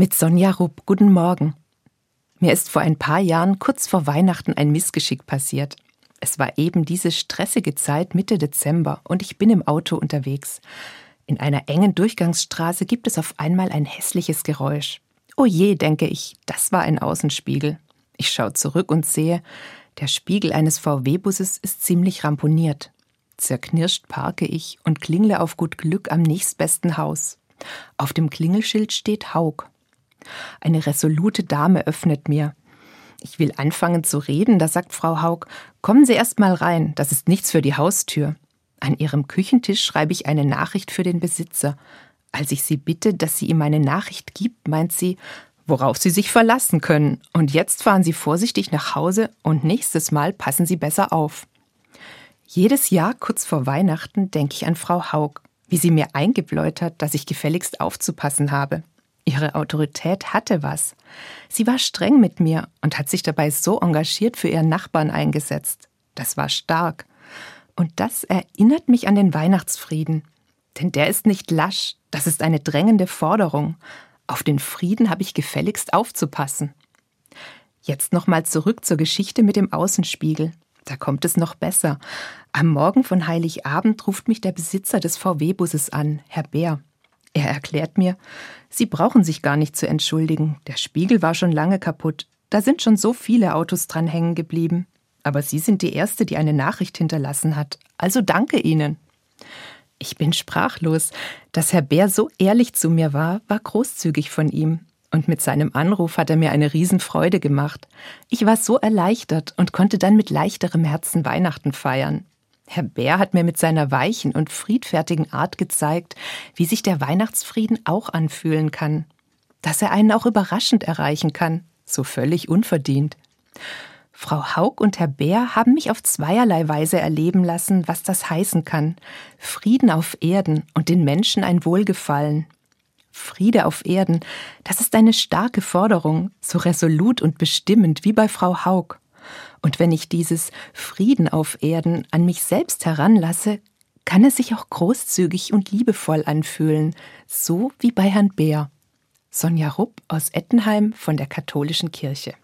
Mit Sonja Rupp, guten Morgen. Mir ist vor ein paar Jahren kurz vor Weihnachten ein Missgeschick passiert. Es war eben diese stressige Zeit Mitte Dezember und ich bin im Auto unterwegs. In einer engen Durchgangsstraße gibt es auf einmal ein hässliches Geräusch. Oh je, denke ich, das war ein Außenspiegel. Ich schaue zurück und sehe, der Spiegel eines VW-Busses ist ziemlich ramponiert. Zerknirscht parke ich und klingle auf gut Glück am nächstbesten Haus. Auf dem Klingelschild steht Haug. Eine resolute Dame öffnet mir. Ich will anfangen zu reden, da sagt Frau Haug, kommen Sie erst mal rein, das ist nichts für die Haustür. An ihrem Küchentisch schreibe ich eine Nachricht für den Besitzer. Als ich sie bitte, dass sie ihm meine Nachricht gibt, meint sie, worauf Sie sich verlassen können. Und jetzt fahren Sie vorsichtig nach Hause und nächstes Mal passen Sie besser auf. Jedes Jahr kurz vor Weihnachten denke ich an Frau Haug, wie sie mir eingebläut hat, dass ich gefälligst aufzupassen habe. Ihre Autorität hatte was. Sie war streng mit mir und hat sich dabei so engagiert für ihren Nachbarn eingesetzt. Das war stark. Und das erinnert mich an den Weihnachtsfrieden. Denn der ist nicht lasch, das ist eine drängende Forderung. Auf den Frieden habe ich gefälligst aufzupassen. Jetzt nochmal zurück zur Geschichte mit dem Außenspiegel. Da kommt es noch besser. Am Morgen von Heiligabend ruft mich der Besitzer des VW-Busses an, Herr Bär. Er erklärt mir, Sie brauchen sich gar nicht zu entschuldigen. Der Spiegel war schon lange kaputt. Da sind schon so viele Autos dran hängen geblieben. Aber Sie sind die Erste, die eine Nachricht hinterlassen hat. Also danke Ihnen. Ich bin sprachlos. Dass Herr Bär so ehrlich zu mir war, war großzügig von ihm. Und mit seinem Anruf hat er mir eine Riesenfreude gemacht. Ich war so erleichtert und konnte dann mit leichterem Herzen Weihnachten feiern. Herr Bär hat mir mit seiner weichen und friedfertigen Art gezeigt, wie sich der Weihnachtsfrieden auch anfühlen kann. Dass er einen auch überraschend erreichen kann, so völlig unverdient. Frau Haug und Herr Bär haben mich auf zweierlei Weise erleben lassen, was das heißen kann. Frieden auf Erden und den Menschen ein Wohlgefallen. Friede auf Erden, das ist eine starke Forderung, so resolut und bestimmend wie bei Frau Haug. Und wenn ich dieses Frieden auf Erden an mich selbst heranlasse, kann es sich auch großzügig und liebevoll anfühlen, so wie bei Herrn Bär. Sonja Rupp aus Ettenheim von der Katholischen Kirche.